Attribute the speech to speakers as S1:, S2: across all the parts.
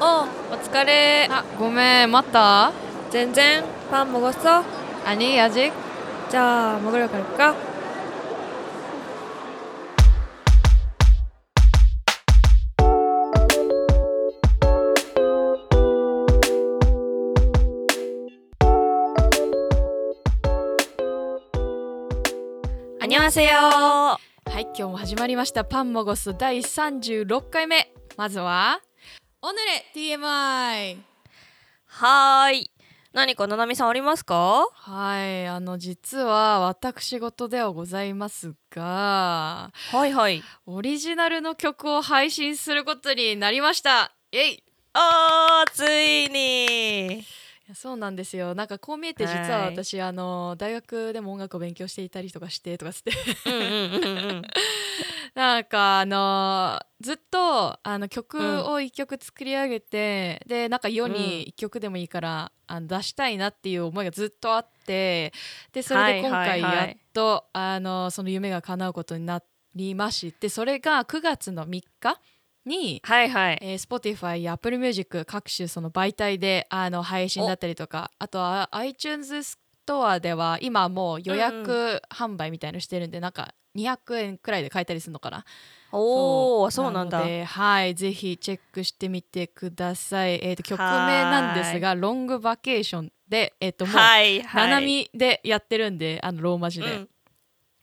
S1: 어,
S2: お疲れ
S1: 아, 고메 맞다.
S2: 젠젠 밥 먹었어?
S1: 아니, 아직.
S2: 자 먹으러 갈까? 안녕하세요.
S1: はい、今日も始まりました。パンモゴス第36回目。まずは、 オヌレ TMI。
S2: はーい。何かななみさんありますか？
S1: はい、あの、実は私事ではございますが、
S2: はいはい。
S1: オリジナルの曲を配信することになりました。えいい
S2: あー、ついに。
S1: やそうなんですよ。なんかこう見えて実は私、あの、大学でも音楽を勉強していたりとかしてとかつって。
S2: うんうんうんうん。
S1: なんかあのずっとあの曲を一曲作り上げて、でなんか世に一曲でもいいから、あの出したいなっていう思いがずっとあってでそれで今回やっと、あのその夢が叶うことになりましてそれが9月の3日に、
S2: はいはい。
S1: えー、Spotify や Apple Music 各種その媒体であの配信だったりとかあとは iTunes ストアでは今もう予約販売みたいのしてるんで、なんか200円くらいで買えたりするのかな。
S2: おー、そう。なんだ。
S1: はいぜひチェックしてみてください、えー、と曲名なんですが「ロングバケーションで」えっ、ともう、
S2: はいはい。
S1: ななみでやってるんであのローマ字で、
S2: うん。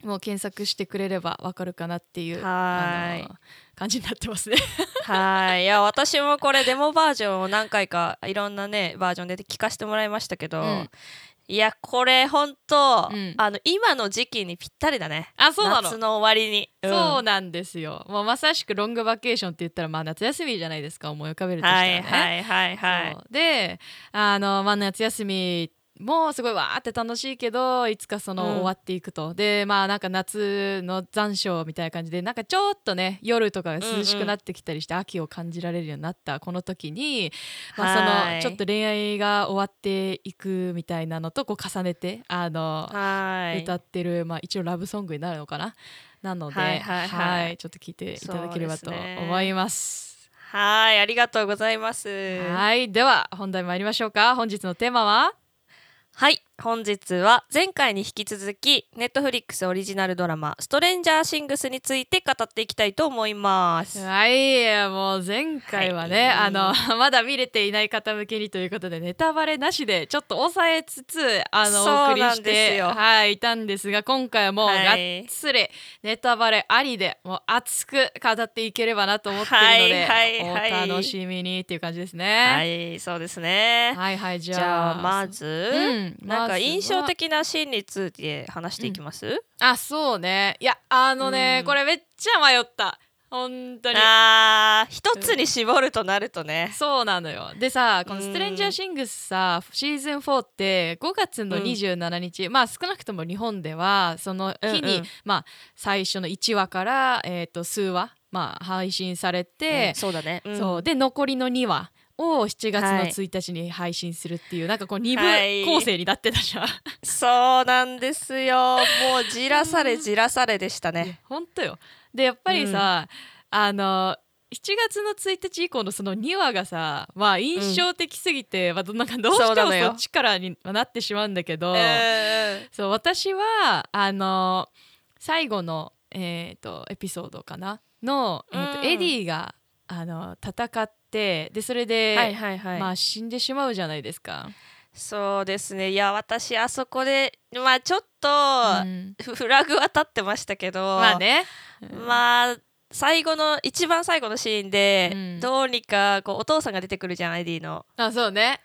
S1: もう検索してくれればわかるかなっていう
S2: はい
S1: 感じになってますね
S2: はい。いや、私もこれデモバージョンを何回かいろんなね、バージョンで聞かせてもらいましたけど、
S1: うん
S2: いや、これほんと、
S1: うん
S2: あの、今の時期にぴったりだね。
S1: あそうなの
S2: 夏の終わりに。
S1: そうなんですよ。もうまさしくロングバケーションって言ったらまあ夏休みじゃないですか思い浮かべるとしたら
S2: は
S1: ね。
S2: いはいはいはい
S1: そうであの、まあ、夏休みもすごいわーって楽しいけどいつかその、
S2: うん。
S1: 終わっていくと。でまあなんか夏の残暑みたいな感じでなんかちょっとね夜とかが涼しくなってきたりして、秋を感じられるようになったこの時に、まあ、そ
S2: はい。
S1: のちょっと恋愛が終わっていくみたいなのとこう重ねてあの、
S2: はい。
S1: 歌ってる、まあ、一応ラブソングになるのかな？なので、
S2: はいはいはい。
S1: ちょっと聞いていただければと思います。
S2: はい、ありがとうございます。
S1: はいでは本題参りましょうか。本日のテーマは？
S2: はい、本日は前回に引き続き、ネットフリックスオリジナルドラマ、ストレンジャーシングスについて語っていきたいと思います。
S1: はいもう前回はね、
S2: はい
S1: あの まだ見れていない方向けにということでネタバレなしでちょっと抑えつつあのお送りしてはいいたんですが今回はもうがっ
S2: はい
S1: つりネタバレありでもう熱く語っていければなと思ってるので、
S2: はいはいはい
S1: お楽しみにっていう感じですね。
S2: はい、そうですね。
S1: はいはいじゃあ
S2: じゃあ、まず、
S1: うん
S2: なんか印象的なシーンについて話していきます、
S1: あそうね。いやあのね、
S2: うん。
S1: これめっちゃ迷った。本当に。
S2: あー一つに絞るとなるとね。
S1: そうなのよ。でさこの「
S2: うん。
S1: ストレンジャーシングスさ」シーズン4って5月の27日、まあ少なくとも日本ではその日に、
S2: うん。うん
S1: まあ最初の1話から、えー、と数話、まあ、配信され
S2: うん
S1: て、
S2: そうだね。ん。
S1: そう。で残りの2話を7月の
S2: はい。
S1: 1日に配信するっていう、なんかこう2
S2: はい。
S1: 部構成になってたじゃん。
S2: そうなんですよ。もうじらされじらされでしたね。
S1: 本当よ。でやっぱりさ、あの7月の1日以降のその2話がさまあ印象的すぎて、まあ、どなんかどうしても
S2: そ
S1: っちからにはなってしまうんだけど、
S2: うんうん。
S1: そう私はあの最後の、えー、とエピソードかなの、えーと
S2: うん。
S1: エディがあの戦ってでそれで、
S2: はいはいはい。
S1: まあ、死んでしまうじゃないですか。
S2: そうですねいや私あそこでまあちょっと、
S1: うん
S2: フラグは立ってましたけど
S1: まあね、うん
S2: まあ最後の一番最後のシーンで、
S1: うん
S2: どうにかこうお父さんが出てくるじゃんエディの。
S1: あそうね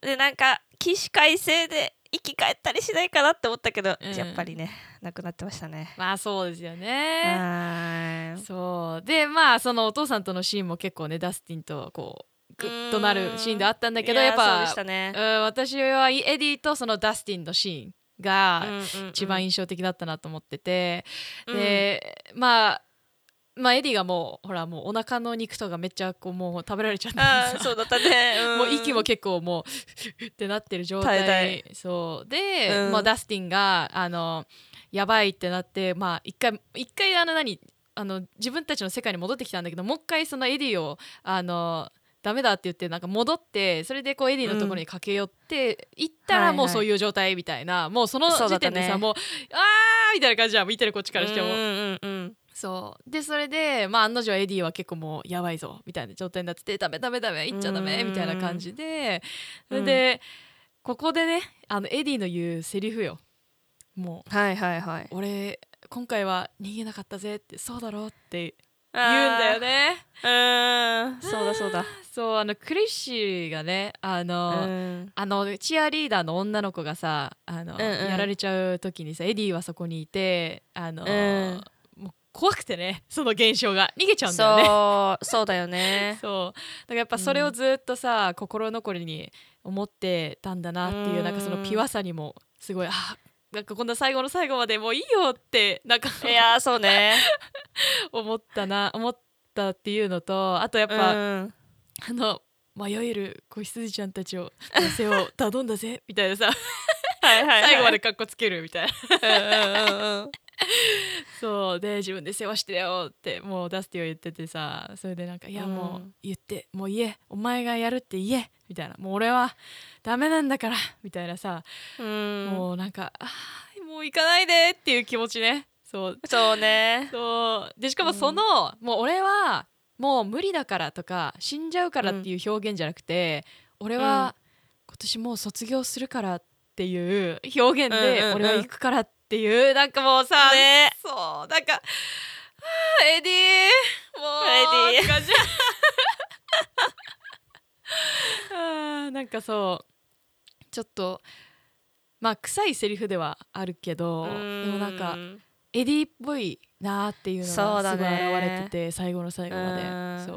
S2: でなんか起死回生で生き返ったりしないかなって思ったけど、
S1: うん。
S2: やっぱりね亡くなってましたね。
S1: まあそうですよ
S2: は
S1: ね。そう。でまあそのお父さんとのシーンも結構ねダスティンとこうグッとなるシーンであったんだけど
S2: い
S1: やっぱ
S2: ね。
S1: うん私はエディとそのダスティンのシーンが一
S2: 一
S1: 番印象的だったなと思ってて、
S2: うん。
S1: でまあまあエディがもうほらもうお腹の肉とかめっちゃこうもう食べられちゃった
S2: そうだったね。ん。
S1: もう息も結構もうってなってる状態。そう。で、
S2: うん。
S1: まあ、ダスティンがあのやばいってなってまあ一回一回あの何あの自分たちの世界に戻ってきたんだけどもう一回そのエディをあのダメだって言ってなんか戻ってそれでこうエディのところに駆け寄って行ったらもうそういう状態みたいな、もうその時点でさ、もうあーみたいな感じじゃん。見てるこっちからしても。そう。でそれでまあ案の定エディは結構もうやばいぞみたいな状態になっててダメダメダメ行っちゃダメ
S2: うん。
S1: みたいな感じで。そ
S2: うん。
S1: れで、ここでねあのエディの言うセリフよ。もう
S2: はいはいはい。
S1: 俺今回は逃げなかったぜってそうだろうって言うんだよね。
S2: うーん。そうだそうだ。
S1: そうあのクリッシーがねあの、
S2: うん。
S1: あのチアリーダーの女の子がさあの、
S2: うんうん。
S1: やられちゃう時にさエディはそこにいてあの、怖くてねその現象が。逃げちゃうんだよね。
S2: そうそうだよね。
S1: そう。だからやっぱそれをずっとさ、心残りに思ってたんだなっていう、
S2: うん。
S1: なんかそのピュアさにもすごいあなんかこんな最後の最後までもういいよってなんか
S2: いやーそうね。
S1: 思ったな思ったっていうのとあとやっぱ、
S2: うん。
S1: あの迷える子羊ちゃんたちを世話を頼んだぜみたいなさ。
S2: はいはいはい。
S1: 最後までカッコつけるみたいな。
S2: うんうんうんうん
S1: そうで自分で世話してよってもうダスティは言っててさそれでなんか「いや
S2: うん。
S1: もう言ってもう言えお前がやるって言え」みたいな「もう俺はダメなんだから」みたいなさ、
S2: うん。
S1: もうなんか「あーもう行かないで」っていう気持ちね。そう。
S2: そうね。
S1: そう。でしかもその、もう俺はもう無理だからとか死んじゃうからっていう表現じゃなくて、俺は今年もう卒業するからっていう表現で、
S2: うんうんうん
S1: 俺は行くからっていうなんかもうさ、
S2: ね。
S1: そうなんか「あーエディもう」
S2: エディ
S1: 感じあ。ーなんかそうちょっとまあ臭いセリフではあるけどでもなんかエディっぽいなーっていうのがすごい
S2: ね
S1: 現れてて最後の最後まで。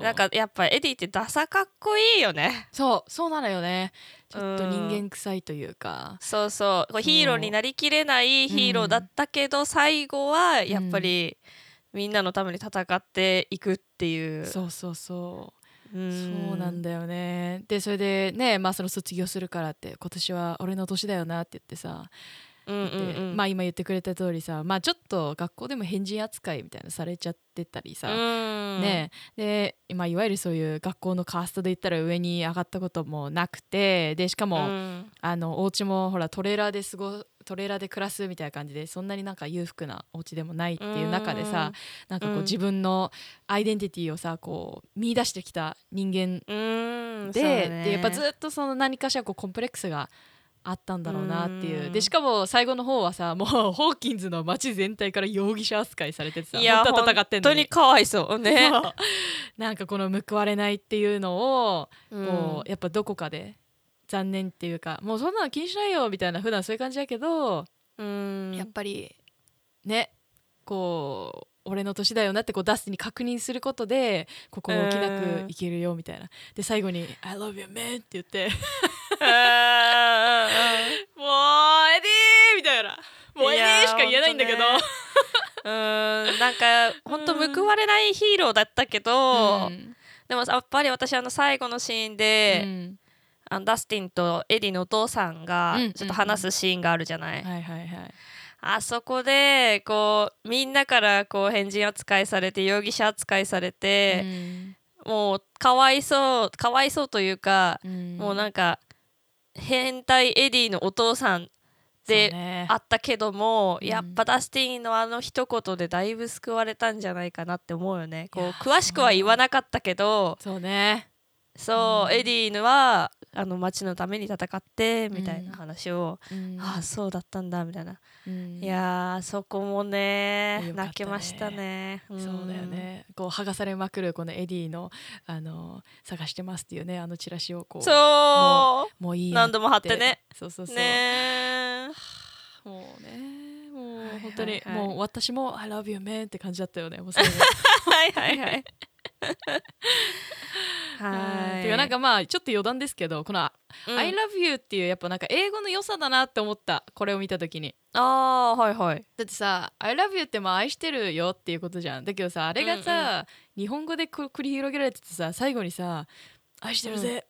S2: なんかやっぱエディってダサかっこいいよね。
S1: そうそうなのよねちょっと人間臭いというか。
S2: そうそう。こうヒーローになりきれないヒーローだったけど、最後はやっぱりみんなのために戦っていくっていう、
S1: そうそうそう。
S2: うん。
S1: そうなんだよね。でそれでねまあその卒業するからって今年は俺の年だよなって言ってさまあ今言ってくれた通りさまあちょっと学校でも変人扱いみたいなのされちゃってたりさ、
S2: うん。
S1: ね。で、まあ、いわゆるそういう学校のカーストで言ったら上に上がったこともなくてでしかも、
S2: うん。
S1: あのお家もほらトレーラーで過ごトレーラーで暮らすみたいな感じでそんなになんか裕福なお家でもないっていう中でさなんかこう
S2: うん。
S1: 自分のアイデンティティをさこう見出してきた人間
S2: うん。
S1: で,、でやっぱずっとその何かしらこうコンプレックスがあったんだろうなっていう。
S2: うん。
S1: でしかも最後の方はさもうホーキンズの街全体から容疑者扱いされててさ
S2: いや
S1: 本当は戦ってんのに。
S2: 本当にかわいそう。ね。
S1: なんかこの報われないっていうのを
S2: うん。
S1: こうやっぱどこかで残念っていうかもうそんなの気にしないよみたいな普段そういう感じだけど、
S2: うん。
S1: やっぱりねこう俺の年だよなってこうダスティに確認することで心置きなくいけるよみたいな。で最後に「I love you man」って言って「もうエディー!」みたいな。もうエディーしか言えないんだけど。
S2: いやうん。なんか本当報われないヒーローだったけど、
S1: うん。
S2: でもやっぱり私あの最後のシーンで、
S1: うん。
S2: あのダスティンとエディのお父さんが
S1: うん。
S2: ちょっと話すシーンがあるじゃない、
S1: はいはいはい
S2: あそこでこうみんなからこう変人扱いされて容疑者扱いされて、もうかわいそうかわいそうというか、
S1: うん。
S2: もうなんか変態エディのお父さんであったけども、
S1: うん。
S2: やっぱダスティンのあの一言でだいぶ救われたんじゃないかなって思うよね。こう詳しくは言わなかったけど
S1: そうね。
S2: そう、
S1: うん。
S2: エディのはあの町のために戦ってみたいな話を、
S1: うん。
S2: ああそうだったんだみたいな、
S1: うん。
S2: いやーそこもね
S1: ね。
S2: 泣けましたね。
S1: そうだよね。こう剥がされまくるこのエディのあの探してますっていうねあのチラシをこう
S2: そ
S1: もういい
S2: 何度も貼ってね。
S1: そうそうそう、
S2: ね
S1: もうねも
S2: はいう
S1: 本当に、もう私も I love you man って感じだったよねもう最後
S2: はいはいはいはい。
S1: ていうかなんかまあちょっと余談ですけどこの、
S2: うん。
S1: I love you っていうやっぱなんか英語の良さだなって思ったこれを見た時に。
S2: ああはいはい。
S1: だってさ「I love you」ってまあ愛してるよっていうことじゃん。だけどさあれがさ、日本語で繰り広げられててさ最後にさ「愛してるぜ」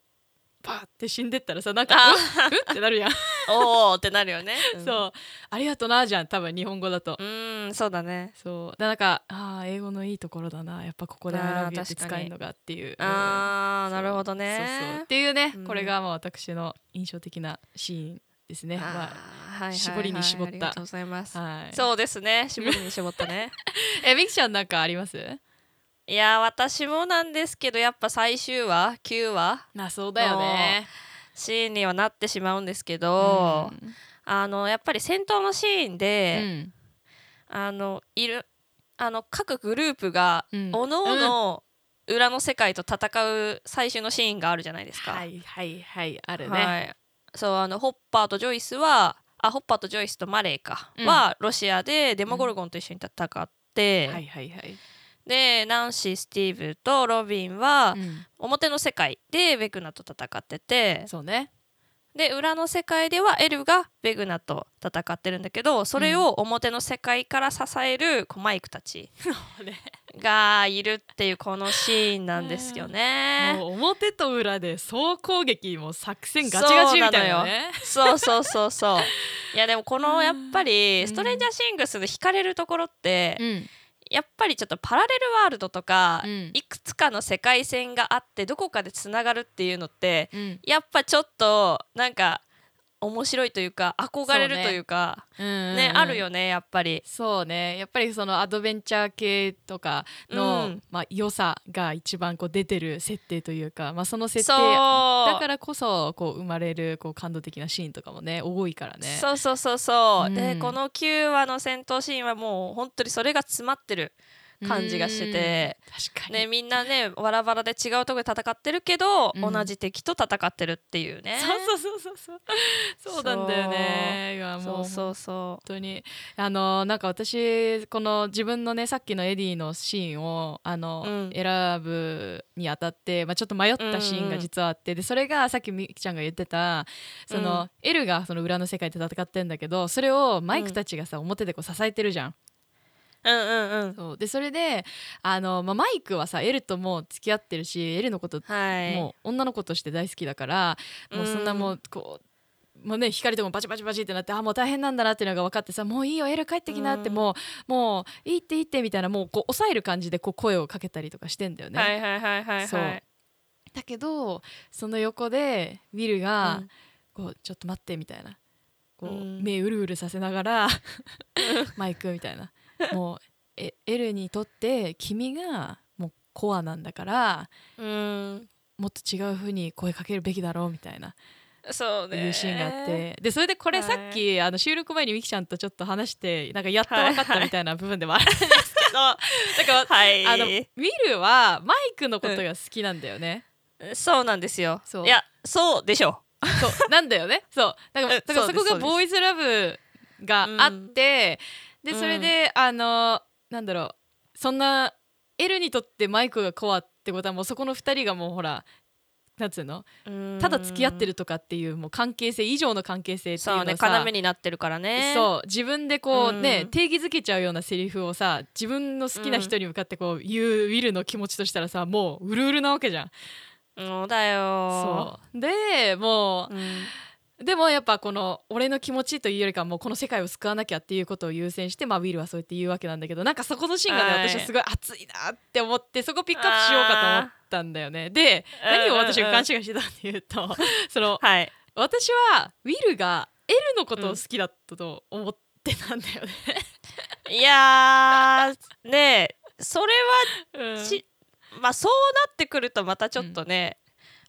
S1: パーって死んでったらさなんか「
S2: あ
S1: うっうっってなるやん
S2: おおってなるよね、うん、
S1: そう。ありがとうなじゃん多分日本語だと。
S2: うんそうだね。
S1: そう。だなんかあー英語のいいところだな。やっぱここで「
S2: あー
S1: I love you」って使えるのがっていう。
S2: あー
S1: うん。
S2: なるほど
S1: そうそう。
S2: ね
S1: っていうね、
S2: うん。
S1: これがまあ私の印象的なシーンですね。ま
S2: はいはいはい。
S1: 絞りに絞った。
S2: ありがとうございます、
S1: あはい。
S2: そうですね。絞りに絞ったね。
S1: えみきちゃんなんかあります？
S2: いや私もなんですけどやっぱ最終話9話
S1: まあそうだよね
S2: シーンにはなってしまうんですけど、あのやっぱり戦闘のシーン
S1: う
S2: で、
S1: ん
S2: あのいるあの各グループが
S1: うん。
S2: おのおの裏の世界と戦う最終のシーンがあるじゃないですか。
S1: はいはいはいあるね、
S2: はい、そうあのホッパーとジョイスはあホッパーとジョイスとマレーか、
S1: うん。
S2: はロシアでデモゴルゴンと一緒に戦って、
S1: はいはいはい、
S2: でナンシースティーブとロビンは
S1: うん。
S2: 表の世界でベグナと戦ってて
S1: そうね。
S2: で裏の世界ではエルがベグナと戦ってるんだけどそれを表の世界から支えるこうマイクたち
S1: ね。
S2: がいるっていうこのシーンなんですよね。
S1: もう表と裏で総攻撃も作戦ガチガチみたいなね。
S2: そうそうそうそう。いやでもこのやっぱ
S1: うん。
S2: りストレンジャーシングスで惹かれるところって
S1: うん
S2: やっぱりちょっとパラレルワールドとか
S1: うん。
S2: いくつかの世界線があってどこかでつながるっていうのって
S1: うん。
S2: やっぱちょっとなんか面白いというか憧れるというか
S1: うん
S2: ねあるよねやっぱり。
S1: そうね。やっぱりそのアドベンチャー系とかの、
S2: うん。
S1: まあ、良さが一番こう出てる設定というか、まあ、その設定だからこそこう生まれるこう感動的なシーンとかもね多いからね。
S2: そうそうそうそう、
S1: うん。
S2: でこの9話の戦闘シーンはもう本当にそれが詰まってる感じがしてて、
S1: うん。確かに、
S2: ね、みんなねバラバラで違うところで戦ってるけど、
S1: うん。
S2: 同じ敵と戦ってるっていうね。
S1: そうそうそうそうそう。そうなんだよね。いやも
S2: そううそう。そ
S1: 本当に。あのなんか私この自分のねさっきのエディのシーンをあの、
S2: うん。
S1: 選ぶにあたって、まあ、ちょっと迷ったシーンが実はあって、でそれがさっきみきちゃんが言ってたその、
S2: うん。
S1: エルがその裏の世界で戦ってんだけどそれをマイクたちがさ、表でこう支えてるじゃん。
S2: ううんうんうん。
S1: そう。でそれであの、まあ、マイクはさエルともう付き合ってるしエルのこと
S2: はい。
S1: もう女の子として大好きだから、もうそんなもうこうもうね光ともバチバチバチってなってあもう大変なんだなっていうのが分かってさもういいよエル帰ってきなって、
S2: うん。
S1: もうもういいっていいってみたいなもうこう抑える感じでこう声をかけたりとかしてんだよね。
S2: はいはいはいはい
S1: そう。
S2: はい
S1: だけどその横でウィルが、
S2: うん。
S1: こうちょっと待ってみたいな。こう、
S2: うん。
S1: 目うるうるさせながら マイクみたいなもうえエルにとって君がもうコアなんだから
S2: うん。
S1: もっと違う風に声かけるべきだろうみたいな
S2: そうね。
S1: いうシーンがあって。でそれでこれ
S2: はい。
S1: さっき、あの収録前にみきちゃんとちょっと話してなんかやっと分かったみたいな部分でもあるんですけど、だから
S2: はい
S1: あのウィルはマイクのことが好きなんだよね。
S2: そうなんですよ。いやそうでしょ
S1: そうなんだよね。そう。だから
S2: うん。
S1: だからそこがボーイズラブがあって、でそれで、あのなんだろうそんなエルにとってマイクがコアってことはもうそこの2人がもうほらなんつうの？ただ付き合って
S2: る
S1: るとかっていうもう関係性以上の関係性っていうのをさ
S2: 要になってるからね。
S1: そう自分でこうね、
S2: うん。
S1: 定義づけちゃうようなセリフをさ自分の好きな人に向かってこう言うウィルの気持ちとしたらさもううるうるなわけじゃん。
S2: そうだよ。
S1: そう。でも
S2: うん。
S1: うでもやっぱこの俺の気持ちというよりかはもうこの世界を救わなきゃっていうことを優先して、まあ、ウィルはそうやって言うわけなんだけどなんかそこのシーンがね、
S2: はい
S1: 私はすごい熱いなって思ってそこピックアップしようかと思ったんだよね。で
S2: うん
S1: 何を私が勘違いしてたかっていうと その
S2: はい。
S1: 私はウィルがエルのことを好きだったと思ってたんだよね。
S2: いやーねえそれ
S1: うん。
S2: まあそうなってくるとまたちょっとね、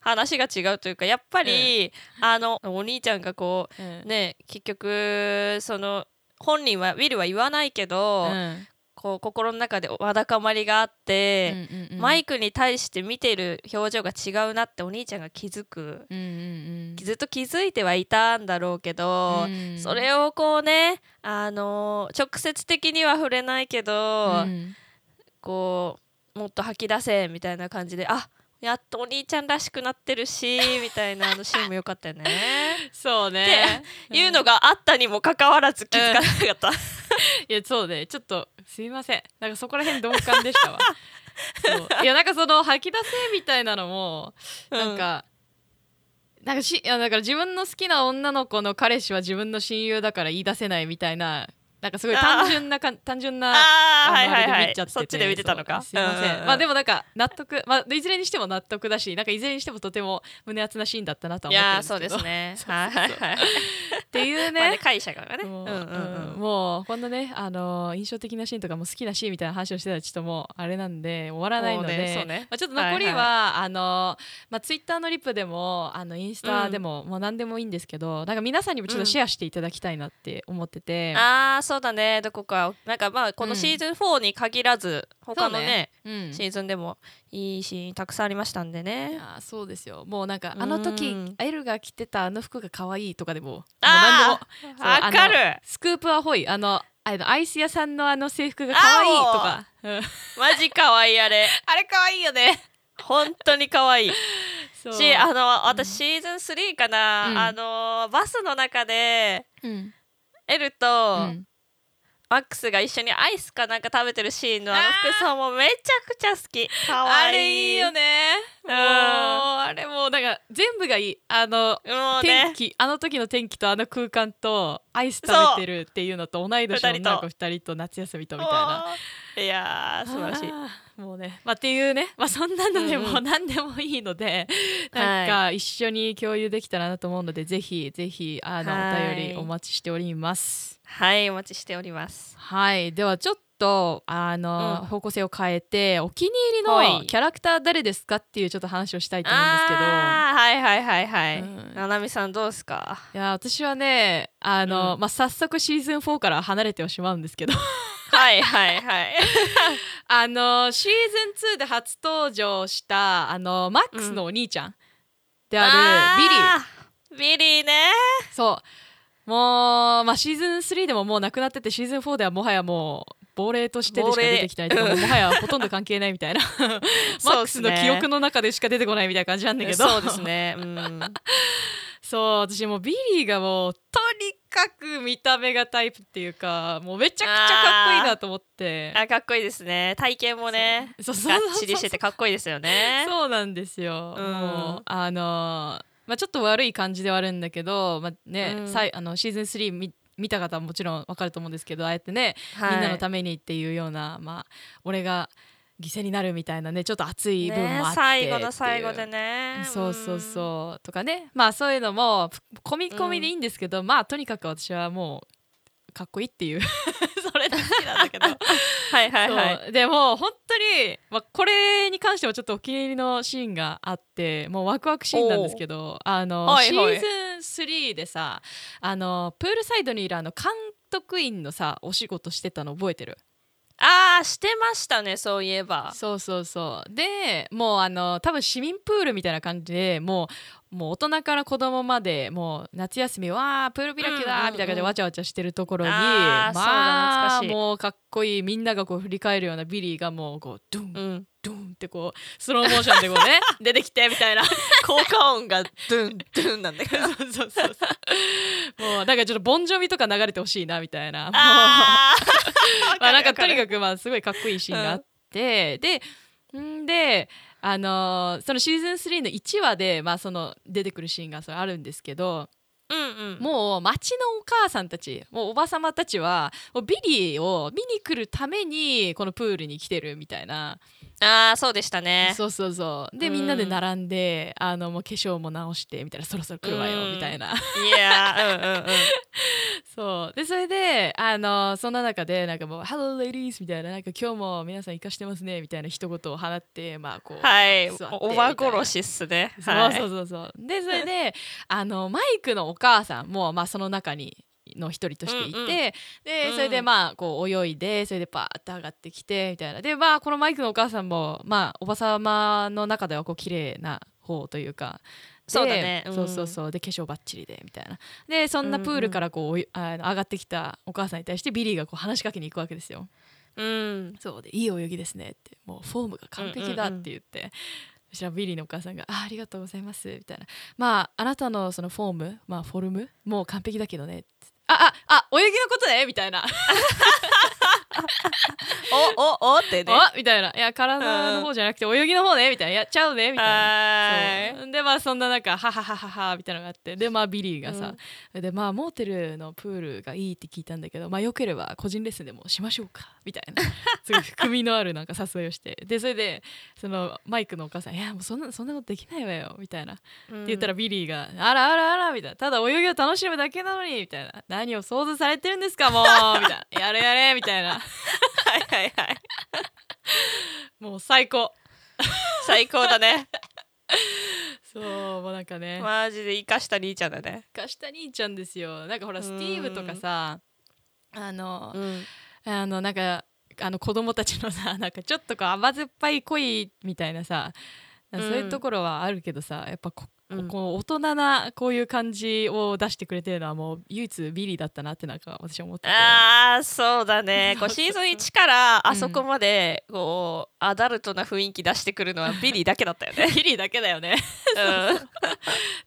S2: 話が違うというかやっぱり、あのお兄ちゃんがこ
S1: うん
S2: うね結局その本人はウィルは言わないけど、
S1: うん。
S2: こう心の中でわだかまりがあって、
S1: うんうんうん。
S2: マイクに対して見てる表情が違うなってお兄ちゃんが気づく。
S1: うんうん。
S2: ずっと気づいてはいたんだろうけど、
S1: うん。
S2: それをこうねあの直接的には触れないけど、
S1: うん。
S2: こうもっと吐き出せみたいな感じであやっとお兄ちゃんらしくなってるし みたいなあのシーンも良かったよね。
S1: そうね。
S2: いうのがあったにもかかわらず気づかなかった。
S1: いやそうね。ちょっとすいません。なんかそこら辺同感でしたわ。いやなんかその吐き出せみたいなのもなんか、なんかしいやだから自分の好きな女の子の彼氏は自分の親友だから言い出せないみたいななんかすごい単純なか単純な
S2: あはいはいはい。そっちで見てたのか？
S1: すいません、
S2: うん。
S1: まあでもなんか納得まあいずれにしても納得だしなんかいずれにしてもとても胸熱なシーンだったなとはい思ってるんですけど。
S2: やーそうですね。はいはいはい。
S1: っていう
S2: まあね
S1: ね
S2: 解釈がね。
S1: もう,、
S2: うんうんうん。
S1: もうこんなね、あのー印象的なシーンとかも好きなシーンみたいな話をしてたらちょっともうあれなんで終わらないので、
S2: ね
S1: まあ、ちょっと残りは、
S2: はい
S1: あのーまあ、ツイッターのリップでもあのインスタでも、もう何でもいいんですけどなんか皆さんにもちょっとシェアしていただきたいなって思ってて、
S2: ああそうだね。どこか。なんかまあこのシーズン4に限らず、他のね
S1: うん。
S2: シーズンでもいいシーンたくさんありましたんで
S1: い
S2: ね
S1: やーそうですよ。もうなんかあの時
S2: うん
S1: エルが着てたあの服が可愛いとかでも
S2: あ
S1: 何でも
S2: ーわかる。
S1: スクープアホイあのあのアイス屋さんのあの制服が可愛いとか、うん。
S2: マジ可愛いあれ。
S1: あれ可愛いよね。
S2: 本当に可愛い。しあの私シーズン3かな、
S1: うん。
S2: あのバスの中で
S1: うん。
S2: エルと、
S1: うん
S2: マックスが一緒にアイスかなんか食べてるシーンのあの服装もめちゃくちゃ好き。
S1: あれいいよね。
S2: うん。
S1: もうあれもうなんか全部がいい。あの天気あの時の天気とあの空間とアイス食べてるっていうのと同い年の女の子2人と夏休みとみたいな。
S2: いやー素晴らしい
S1: もうね、まあ、っていうね、まあ、そんなので
S2: うんうん。
S1: も何でもいいので、なんか一緒に共有できたらなと思うので、ぜひぜひあの
S2: はい。
S1: お便りお待ちしております。
S2: はいお待ちしております。
S1: はい、ではちょっとあの、
S2: うん。
S1: 方向性を変えてお気に入り
S2: はい。
S1: のキャラクター誰ですかっていうちょっと話をしたいと思うんですけど。
S2: はいはいはいはい、
S1: うん。
S2: ななみさんどうですか？
S1: いや私はねあの、
S2: うん。
S1: まあ、早速シーズン4から離れてはしまうんですけど
S2: はいはいはい。
S1: あのシーズン2で初登場したあのマックスのお兄ちゃんである、ビリー。
S2: ビリーね。
S1: そう。もう、まあ、シーズン3でももうなくなっててシーズン4ではもはやもう亡霊としてでしか出てきてないとか もはやほとんど関係ないみたいな。マックスの記憶の中でしか出てこないみたいな感じなんだけど。
S2: そうですね。うん。
S1: そう私もうビリーがもうとにかく見た目がタイプっていうかもうめちゃくちゃかっこいいなと思って。
S2: あかっこいいですね。体型もね。
S1: そう。そう
S2: がっちりしててかっこいいですよね。
S1: そうなんですよ、
S2: うん。
S1: もうあのーまあ、ちょっと悪い感じではあるんだけど、まあね
S2: うん。
S1: さいあのシーズン3見見た方はもちろんわかると思うんですけどああやってね、
S2: はい。
S1: みんなのためにっていうような、まあ、俺が犠牲になるみたいなねちょっと熱い部分
S2: ね
S1: もあって
S2: 最後の最後でね。
S1: そうそうそう。とかね。まあそういうのも込み込みでいいんですけど、まあとにかく私はもうかっこいいっていう。それだけなんだけど。
S2: はいはいはい
S1: でも本当に、まあ、これに関してはちょっとお気に入りのシーンがあってもうワクワクシーンなんですけどあの、
S2: はいはい。
S1: シーズン3でさあのプールサイドにいるあの監督員のさお仕事してたの覚えてる？
S2: あーしてましたねそういえば。
S1: そうそうそう。でもうあの多分市民プールみたいな感じでもうもう大人から子供までもう夏休みわープール開き
S2: うんうんうん。
S1: だみたいな感じでわちゃわちゃしてるところに、
S2: あーそうだ
S1: まあ
S2: 懐かしい。
S1: もうかっこいい。みんながこう振り返るようなビリーがもうこうドゥン
S2: うん。
S1: ドゥンってこうスローモーションでこうね 出てきてみたいな。
S2: 効果音がドゥンドゥンなんだけど。
S1: そうそうそうそう。もうなんかちょっとボンジョビとか流れてほしいなみたいな。もう
S2: あ
S1: まあなんかとにかくまあすごいかっこいいシーンがあって、でんであのーそのシーズン3の1話でまあその出てくるシーンがそれあるんですけど
S2: うんうん。
S1: もう町のお母さんたちもうおばさまたちはもうビリーを見に来るためにこのプールに来てるみたいな
S2: ああそうでしたね。
S1: そうそうそう。で
S2: うん。
S1: みんなで並んであのもう化粧も直してみたいなそろそろ来るわよ
S2: うん。
S1: みたいな。
S2: いやー。うんうんうん。
S1: そう。でそれであのそんな中でなんかもう「Hello ladies」みたいななんか今日も皆さん生かしてますねみたいな一言を放ってまあこう
S2: はい。おおば殺しっすね。
S1: そう
S2: はい
S1: そうそう。そうでそれであのマイクのお母さんもまあその中にの一人としていて、
S2: うんうん。
S1: で
S2: うん。
S1: それでまあこう泳いでそれでパーって上がってきてみたいな。でまあこのマイクのお母さんもまあおばさまの中ではこう綺麗な方というかで
S2: そうだね。うん。
S1: そうそうそう。で化粧バッチリでみたいな。でそんなプールからこうおいあの上がってきたお母さんに対してビリーがこう話しかけに行くわけですよ。
S2: うん。
S1: そうでいい泳ぎですねってもうフォームが完璧だって言って、そしたらビリーのお母さんがあ「ありがとうございます」みたいな「まああなたのそのフォームまあフォルムもう完璧だけどね」あああ泳ぎのことねみたいな。
S2: おおおってね。
S1: あみたいな「いや体の方じゃなくて泳ぎの方ね」みたいな「やっちゃうね」みたいな。でまあそんな中「ははははは」みたいなのがあって。でまあビリーがさ、でまあモーテルのプールがいいって聞いたんだけどまあよければ個人レッスンでもしましょうかみたいな。すごい含みのあるなんか誘いをして。でそれでそのマイクのお母さん「いやもうそんなそんなことできないわよ」みたいな、
S2: い
S1: って言ったらビリーが「あらあらあら」みたいな「ただ泳ぎを楽しむだけなのに」みたいな「何を想像されてるんですかもう」みたいな「やれやれ」みたいな。
S2: はいはいはい。
S1: もう最高。
S2: 最高だね。
S1: そうもうなんかね。
S2: マジでイカした兄ちゃんだね。
S1: イカした兄ちゃんですよ。なんかほら
S2: うん。
S1: スティーブとかさあの、
S2: うん。
S1: あのなんかあの子供たちのさなんかちょっとこう甘酸っぱい恋みたいなさそういうところはあるけどさやっぱこ
S2: うん。
S1: こう大人なこういう感じを出してくれてるのはもう唯一ビリーだったなってなんか私は思ってて。
S2: あーそうだね。こうシーズン1からあそこまでこうアダルトな雰囲気出してくるのはビリーだけだったよね。
S1: ビリーだけだよね。
S2: うん。
S1: っ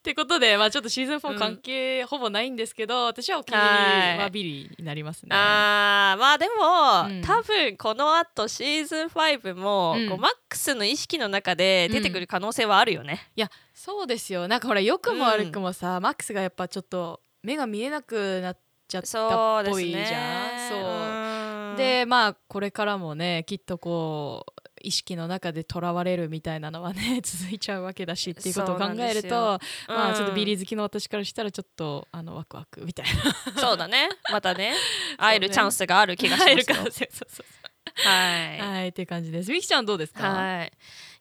S1: てことで、まあ、ちょっとシーズン4関係ほぼないんですけど、私はお気に入りはビリーになりますね。
S2: あーまあでも、
S1: うん。
S2: 多分このあとシーズン5も、
S1: うん。
S2: こうマックスの意識の中で出てくる可能性はあるよね。
S1: いやそうですよなんかほら良くも悪くもさ、マックスがやっぱちょっと目が見えなくなっちゃったっぽいじゃん。
S2: ね。
S1: そう
S2: うん
S1: でまあこれからもねきっとこう意識の中でとらわれるみたいなのはね 続いちゃうわけだしっていうことを考える
S2: そう
S1: とまあちょっとビリ
S2: ー
S1: ー好きの私からしたらちょっとあのワクワクみたいな
S2: そうだねまたね 会えるチャンスがある気がしますよ。
S1: 入るからそうそうそう
S2: はい
S1: はいっていう感じです。みきちゃんどうですか？
S2: はい。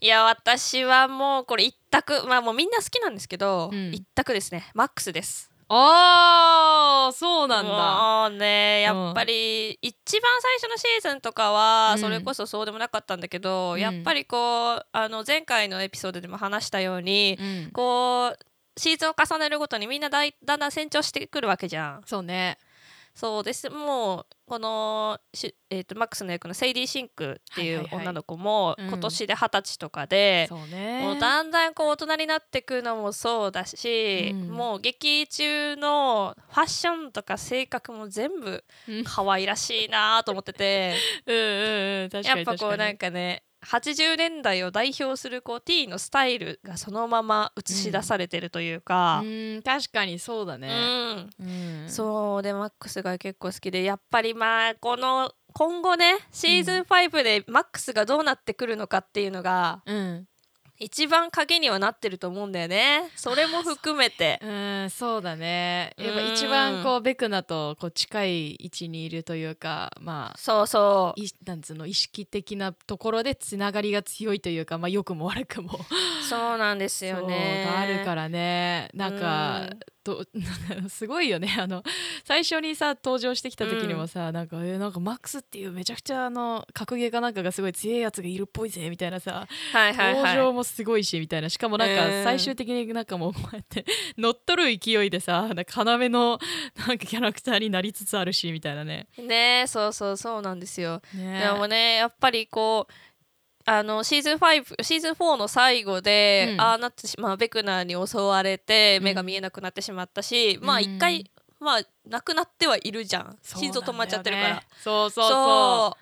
S2: いや私はもうこれ一択まあもうみんな好きなんですけど、
S1: うん
S2: 一択ですねマックスです。
S1: ああそうなんだ。
S2: もうねやっぱり一番最初のシーズンとかは
S1: うん
S2: それこそそうでもなかったんだけど、
S1: うん
S2: やっぱりこうあの前回のエピソードでも話したように、
S1: うん、
S2: こうシーズンを重ねるごとにみんなだいだんだん成長してくるわけじゃん。
S1: そうね。
S2: そうです。もうこのし、えー、とマックスの役のセイディ・シンクっていう女の子も
S1: うん
S2: 今年で二十歳とかで、
S1: そうね。
S2: もうだんだんこう大人になってくのもそうだし、
S1: うん。
S2: もう劇中のファッションとか性格も全部
S1: うん。
S2: 可愛らしいなと思ってて。
S1: うんうんうん。
S2: やっ。ぱこうなんかね80年代を代表するこう T のスタイルがそのまま映し出されてるというか、
S1: うん確かにそうだ
S2: う
S1: ね。
S2: ん
S1: うん。
S2: そうでマックスが結構好きでやっぱりまあこの今後ねシーズン5でマックスがどうなってくるのかっていうのが
S1: うん。
S2: 一番鍵にはなってると思うんだよね。それも含めて。
S1: うんそうだね。やっぱ
S2: うん。
S1: 一番こうベクナとこう近い位置にいるというかまあ。
S2: そうそう。
S1: いなんつうの意識的なところでつながりが強いというか、まあ、良くも悪くも。
S2: そうなんですよね。
S1: あるからね。なんか
S2: うん
S1: と すごいよね。あの最初にさ登場してきた時にもさ、なんかえなんかマックスっていうめちゃくちゃあの格ゲーかなんかがすごい強いやつがいるっぽいぜみたいなさ
S2: はいはいはい。
S1: 登場もすごいしみたいなしかもなんか
S2: うん。
S1: 最終的になんかもうこうやって乗っ取る勢いでさ なんか要のなんかキャラクターになりつつあるしみたいなね。
S2: ねそうそうそうなんですよ。
S1: ね
S2: でもねやっぱりこうあのシーズン5シーズン4の最後で、
S1: うん。
S2: ああなってしまあベクナーに襲われて
S1: うん。
S2: 目が見えなくなってしまったし、まあ
S1: うん
S2: 一回まあ亡くなってはいるじゃん。
S1: そう
S2: 心臓止まっちゃってるから。
S1: そうそうそ
S2: そ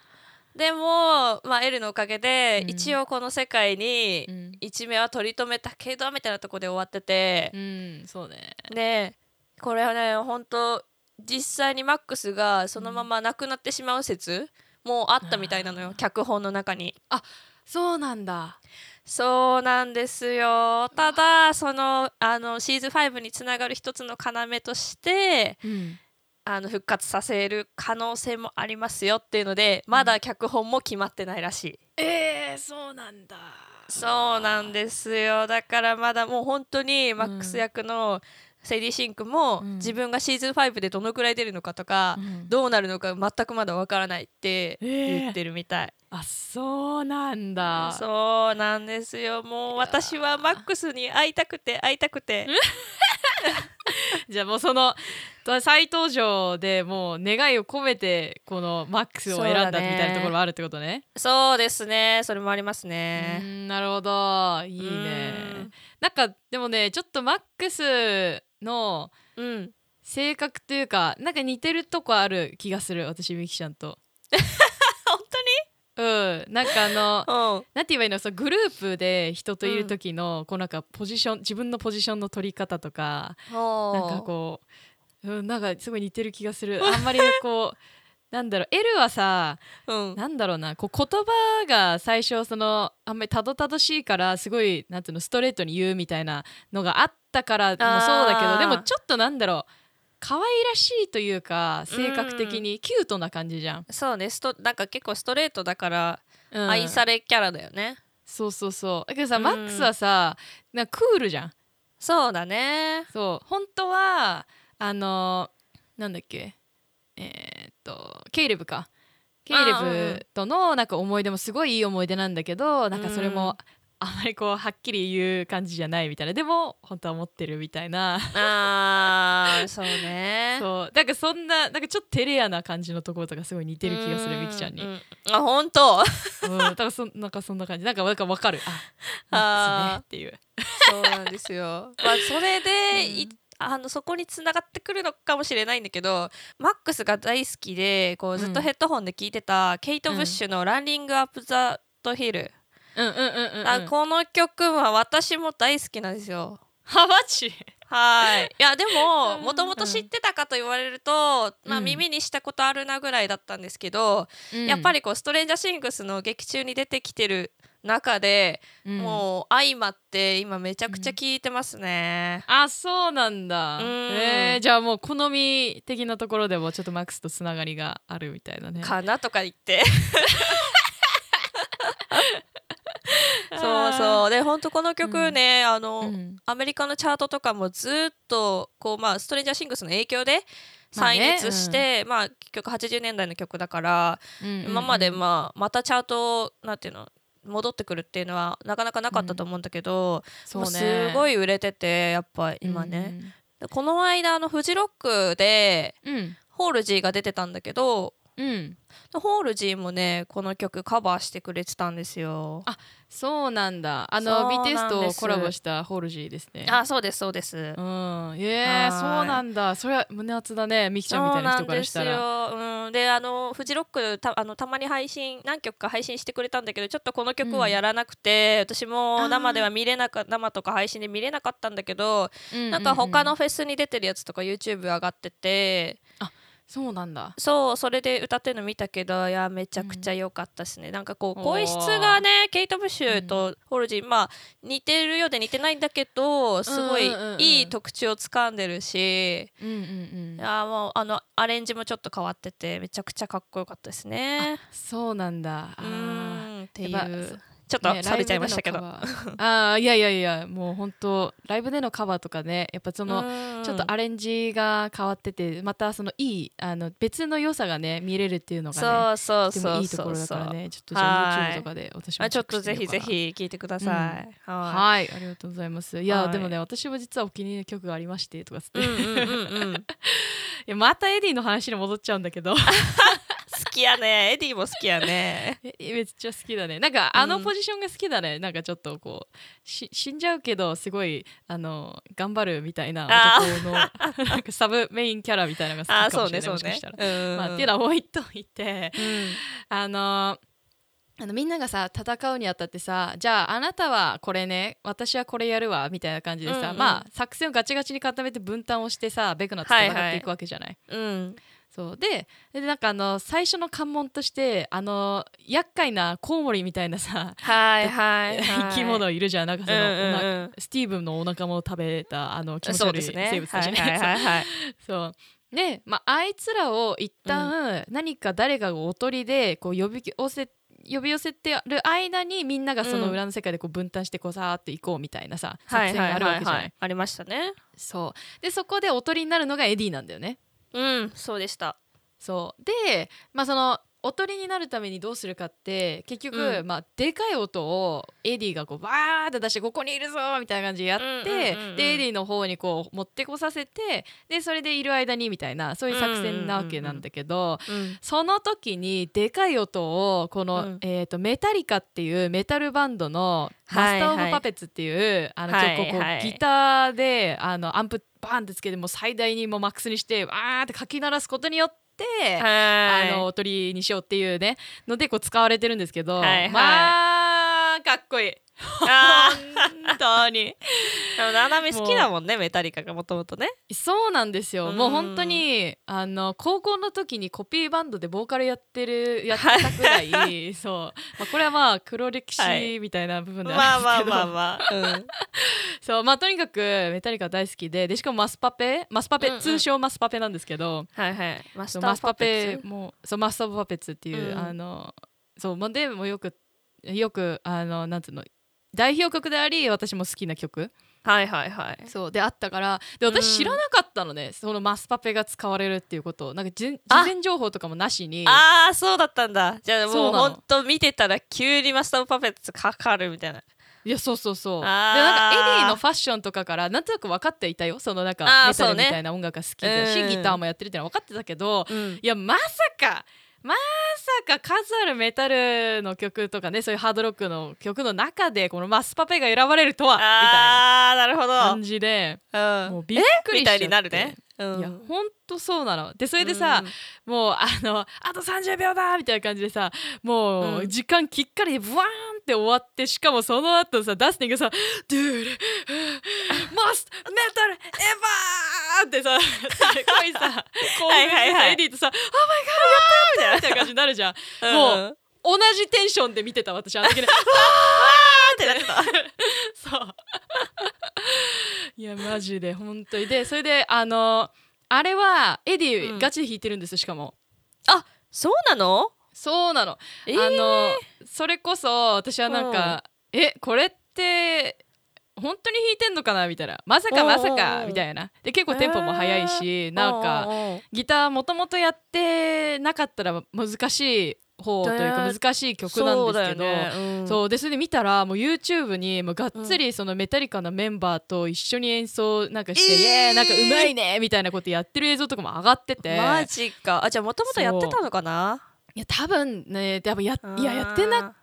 S2: う。でも、まあ、エルのおかげで、
S1: うん。
S2: 一応この世界に一命は取り留めたけどみたいなところで終わってて、
S1: うん、そうね。
S2: でこれはね本当実際にマックスがそのまま亡くなってしまう説もあったみたいなのよ、脚本の中に。
S1: そうなんだ。
S2: そうなんですよただそのあのシーズン5につながる一つの要として
S1: うん、
S2: あの復活させる可能性もありますよっていうのでまだ脚本も決まってないらしい。
S1: えー、そうなんだ。
S2: そうなんですよだからまだもう本当にマックス役のセイディ・シンクも、
S1: うん。
S2: 自分がシーズン5でどのくらい出るのかとか、
S1: うん。
S2: どうなるのか全くまだわからないって
S1: えー。
S2: 言ってるみたい、
S1: あ、そうなんだ。
S2: そうなんですよ。もう私はマックスに会いたくて会いたくて。
S1: じゃあもうその再登場でもう願いを込めてこのマックスを選んだみたいなところはあるってことね。
S2: そうですね。それもあります
S1: う
S2: ね
S1: んなるほど。いいね。なんかでもねちょっとマックスの
S2: うん、うん、
S1: 性格というかなんか似てるとこある気がする私ミキちゃんと。うん。なんかあの
S2: うん。
S1: なんて言えばいいの？そのグループで人といる時の、こうなんかポジション自分のポジションの取り方とかなんかこう、うん、なんかすごい似てる気がする。あんまりこうなんだろう L はさ
S2: う、うん、
S1: なんだろうなこう言葉が最初そのあんまりたどたどしいからすごいなんていうのストレートに言うみたいなのがあったからもそうだけどでもちょっとなんだろう可愛らしいというか性格的にキュートな感じじゃん、
S2: そうねストなんか結構ストレートだから
S1: うん。
S2: 愛されキャラだよね、
S1: そうそうそう。だけどさ、
S2: うん。
S1: マックスはさなクールじゃん。
S2: そうだね。
S1: そう。本当はあのなんだっけ？えーっとケイレブか。ケイレ
S2: あうん。うん
S1: ブとのなんか思い出もすごいいい思い出なんだけどなんかそれ
S2: うん。
S1: もあんまりこうはっきり言う感じじゃないみたいな。でも本当は思ってるみたいな。
S2: あーそうね。
S1: そう。なんかそんななんかちょっと照れ屋な感じのところとかすごい似てる気がする
S2: うん
S1: みきちゃんに、うん、
S2: うんあ本当？
S1: だからそなんかそんな感じ。なんかなんかわかる。あマックスねっていう。
S2: そうなんですよ。まあそれで、い
S1: うん
S2: あのそこに繋がってくるのかもしれないんだけどマックスが大好きでこうずっとヘッドホンで聞いてた、ケイト・ブッシュの「ランニング・アップ・ザ・ド・ヒル」この曲は私も大好きなんですよ。
S1: ハマチ
S2: はい。いやでも
S1: うん。
S2: もともと知ってたかと言われると、まあ、
S1: うん。
S2: 耳にしたことあるなぐらいだったんですけど、やっぱりこうストレンジャーシングスの劇中に出てきてる中で、
S1: うん。
S2: もう相まって今めちゃくちゃ聞いてますね。
S1: あそうなんだ。
S2: うん。
S1: えーじゃあもう好み的なところでもちょっとマックスとつながりがあるみたいなね。
S2: かなとか言って。そうそう。で本当この曲ね、あの、
S1: うん。
S2: アメリカのチャートとかもずっとこうまあストレンジャーシングスの影響で再
S1: まあね
S2: 熱して、まあ結局80年代の曲だから、
S1: うんうんうん。
S2: 今までまあまたチャートなんていうの戻ってくるっていうのはなかなかなかったと思うんだけど、
S1: そうね。
S2: すごい売れててやっぱ今ね、でこの間あのフジロックで
S1: うん。うん
S2: ホールジーが出てたんだけど
S1: うん。
S2: ホールジーもねこの曲カバーしてくれてたんですよ。
S1: あそうなんだ。あの BTS とコラボしたホールジーですね。
S2: あそうですそうです。
S1: うん。えー、
S2: はい。
S1: そうなんだ。それは胸熱だね。ミキちゃんみたいな人からしたら。
S2: そうなんですよ、うん、であのフジロックたあのたまに配信何曲か配信してくれたんだけどちょっとこの曲はやらなくて、私も生では見れなか生とか配信で見れなかったんだけど、なんか他のフェスに出てるやつとか YouTube 上がってて
S1: そうなんだ。
S2: そうそれで歌ってるの見たけどいやめちゃくちゃ良かったですね、なんかこう声質がねケイト・ブッシュとホールジー、まあ似てるようで似てないんだけどすごい
S1: うんうんうんうん。
S2: いい特徴をつかんでるし、
S1: うんうんうん。
S2: いやもうあのアレンジもちょっと変わっててめちゃくちゃかっこよかったですね。
S1: そうなんだ。あ
S2: うんっていうちょっと
S1: ね
S2: されちゃいましたけど。
S1: あーいやいやいやもう本当ライブでのカバーとかねやっぱそのちょっとアレンジが変わっててまたそのいいあの別の良さがね見れるっていうのがね
S2: そうそうそう
S1: いいところだ
S2: そうそう
S1: からねちょっとじゃあ
S2: はい
S1: YouTube とかで私も
S2: あちょっとぜひぜひ聞いてください。は
S1: はいありがとうございます。いや、
S2: はい。
S1: でもね私も実はお気に入りの曲がありましてとかつって、
S2: い。うん
S1: い
S2: うんうんうん。
S1: やまたエディの話に戻っちゃうんだけど
S2: 好きやね。エディも好きやね。
S1: えめっちゃ好きだねなんかあのポジションが好きだね、なんかちょっとこうし死んじゃうけどすごいあの頑張るみたいな
S2: あ
S1: 男の なんかサブメインキャラみたいなのが
S2: あ
S1: 好きかもしれないしかしたら。。
S2: うん
S1: まあ、っていうのは置いといて
S2: うん
S1: あのあのみんながさ戦うにあたってさじゃああなたはこれね私はこれやるわみたいな感じでさ、
S2: うんうん
S1: まあ作戦をガチガチに固めて分担をしてさベクナと戦っていくわけじゃない。
S2: うん。
S1: そうででなんかあの最初の関門としてあの厄介なコウモリみたいなさ
S2: はいはいはい。
S1: 生き物いるじゃんなんかその、
S2: うんうん
S1: スティーブンのお仲間を食べたあの気持ち悪い
S2: そうですね。
S1: 生物たちね。
S2: はいはいはいはい。
S1: そうで、まあ、あいつらを一旦何か誰かがおとりでこう呼び寄せ呼び寄せてる間にみんながその裏の世界でこう分担してこうさーって行こうみたいなさ、作戦があるわけじゃない。
S2: ありましたね。
S1: そうでそこでおとりになるのがエディなんだよね。
S2: うん、そうでした。
S1: そう。で、まあ、そのおとりになるためにどうするかって結局、
S2: うん。
S1: まあ、でかい音をエディがこうバーって出してここにいるぞみたいな感じでやって、
S2: うんうん。うんうん
S1: でエディの方にこう持ってこさせてでそれでいる間にみたいなそういう作戦なわけなんだけど、
S2: うん。
S1: その時にでかい音をこの、
S2: うん。
S1: えー、とメタリカっていうメタルバンドの「マスター・オブ・パペッツ」っていう、あの
S2: はい
S1: 結構こう、
S2: はい。
S1: ギターであのアンプバーンってつけてもう最大にもうマックスにしてわーってかき鳴らすことによってて、
S2: はい。
S1: あの鳥にしようっていうねのでこう使われてるんですけど、
S2: はいはい。
S1: まあかっこいい。
S2: あ
S1: 本当に。
S2: ーでもナナミ好きだもんねメタリカがもともとね。
S1: そうなんですよ、
S2: うん。
S1: もう本当にあの高校の時にコピーバンドでボーカルやってるやってたくらい そう、まあ、これはまあ黒歴史みたいな部分で
S2: まあまあ
S1: あるんですけど、
S2: まあまあ、うん、
S1: そうまあとにかくメタリカ大好きででしかもマスパペマスパペ、
S2: うんうん。
S1: 通称マスパペなんですけど。
S2: はいはい。マ
S1: スパペ
S2: ツ。
S1: もそうマスターパペッツっていう、
S2: うん。
S1: あのそうまあでもよくよくあのなんつうの代表曲であり私も好きな曲。
S2: はいはいはい。
S1: そうであったからで
S2: うん。
S1: 私知らなかったのね、そのマスパペが使われるっていうこと。をなんかじ事
S2: あ。
S1: 前情報とかもなしに。
S2: ああそうだったんだ。じゃあもうほんと見てたら急にマスターパペッツかかるみたいな。い
S1: やそうそうそう。でなんかエディのファッションとかからなんとなく分かっていたよ。そのなんかメタルみ
S2: そうね。
S1: たいな音楽が好きだし、
S2: うん。
S1: ギターもやってるっていうのは分かってたけど、
S2: うん。
S1: いやまさかまさか数あるメタルの曲とかねそういうハードロックの曲の中でこのマスパペが選ばれるとはみたいな
S2: あーなるほど。
S1: 感じで
S2: うん。
S1: もうびっくりしちゃって。
S2: みたいになるね、うん、
S1: いやほんとそうなの。でそれでさ、もうあのあと30秒だみたいな感じでさもう
S2: うん。
S1: 時間きっかりでブワーンって終わってしかもその後さダスティンがさ「ドゥールマスメタルエヴァー!」ってさすごいさ興奮してさ
S2: はい。はいはい
S1: エディとさ「オーマイガーやったやった!」みたいな感じになるじゃん。
S2: うん、
S1: もう
S2: うん
S1: 同じテンションで見てた私あの時ね。
S2: ってなってた。
S1: そう。いやマジで本当に。でそれであのあれはエディ、
S2: うん。
S1: ガチで弾いてるんですしかも。
S2: そうなの？
S1: そうなの、
S2: えー。
S1: あのそれこそ私はなんか、えこれって本当に弾いてんのかな？みたいなまさかまさかみたいな。で結構テンポも速いし、なんか
S2: うんうん。うん
S1: ギターもともとやってなかったら難しい方というか
S2: ね
S1: 難しい曲なんですけど、
S2: ね。うん。
S1: そう。でそれで見たらもう YouTube にもうがっつりそのメタリカのメンバーと一緒に演奏なんかして、
S2: えー
S1: イエーイ！なんかうまいねみたいなことやってる映像とかも上がってて。
S2: マジか。あじゃあもともとやってたのかな？い
S1: や多分ねやっぱやいややってなか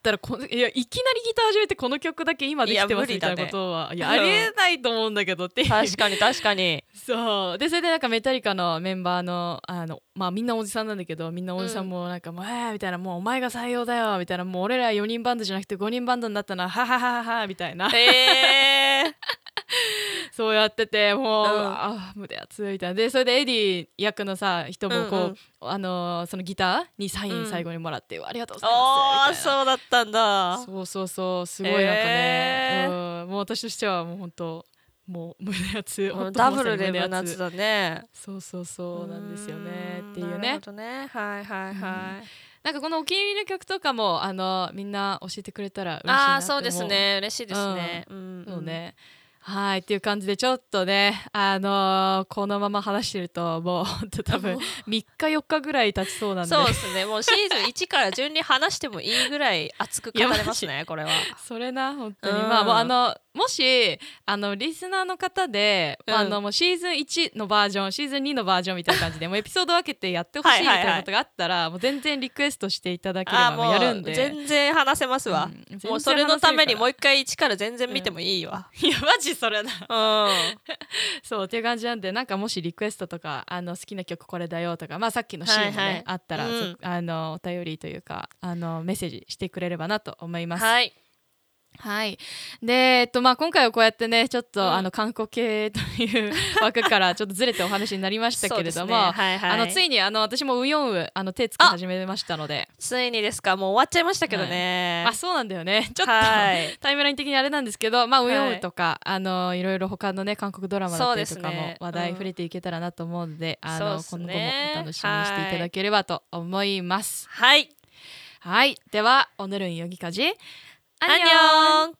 S1: ったらこのいやいきなりギター始めてこの曲だけ今できてますみたいなことはいや
S2: うん。
S1: ありえないと思うんだけどっていう。
S2: 確かに確かに。
S1: そう。でそれでなんかメタリカのメンバーのあのまあみんなおじさんなんだけどみんなおじさんもなんか、もうえーみたいな。もうお前が採用だよみたいな。もう俺ら4人バンドじゃなくて5人バンドになったな。はははははみたいな。
S2: へえ
S1: そうやっててもう、
S2: うん。
S1: あ胸熱いみたいなでそれでエディ役のさ人もこう、
S2: うんうん。
S1: あのーそのギターにサイン最後にもらって、ありがとうござい
S2: あ
S1: ます
S2: そうだったんだ。
S1: そうそうそうすごいなんかね、
S2: へ
S1: うん、もう私としてはもう本当もう胸熱
S2: ダブルで胸熱だね。
S1: そうそうそうなんですよね
S2: ん
S1: っていうね。
S2: なるほどね。はいはいはい、
S1: なんかこのお気に入りの曲とかもあのみんな教えてくれたら嬉しいな
S2: あそうですね。嬉しいですね、うん。
S1: そうねはいっていう感じでちょっとねあのーこのまま話してるともうほんと多分3日4日ぐらい経ちそうなんで。
S2: そうですね。もうシーズン1から順に話してもいいぐらい熱く語れますねこれは。
S1: それな本当に、
S2: うん。
S1: まあもうあのもしあのリスナーの方で、
S2: うん。
S1: あのもうシーズン1のバージョンシーズン2のバージョンみたいな感じで もうエピソード分けてやってほしいみたいなことがあったらもう全然リクエストしていただければやるんで。
S2: 全然話せますわ、
S1: うん
S2: もうそれのためにもう
S1: う
S2: 一回1から全然見てもいいわ、
S1: いやマジそれな
S2: うん。
S1: そうっていう感じなんでなんかもしリクエストとかあの好きな曲これだよとかまあさっきのシーンもね、
S2: はいはい
S1: あったら、
S2: うん。
S1: そあのお便りというかあのメッセージしてくれればなと思います。
S2: はい
S1: はい。で、えっと、まあ、今回はこうやってね、ちょっと、
S2: うん。
S1: あの、韓国系という枠から ちょっとずれてお話になりましたけれども、
S2: ね。はいはい。
S1: あの、ついに、あの、私もウヨンウ、あの、手つけ始めましたので、
S2: ついにですか？もう終わっちゃいましたけどね、
S1: あ、そうなんだよね。ちょっと、
S2: はい
S1: タイムライン的にあれなんですけど、まあ、ウヨン
S2: はい
S1: ウとか、あの、いろいろ他のね、韓国ドラマだったりとかも話題
S2: うん
S1: 触れていけたらなと思うので、あの、
S2: そうです
S1: 今後も
S2: ね
S1: お楽しみにしていただければと思います。
S2: はい。
S1: はい。では、オヌルンヨギカジ、
S2: アンニョン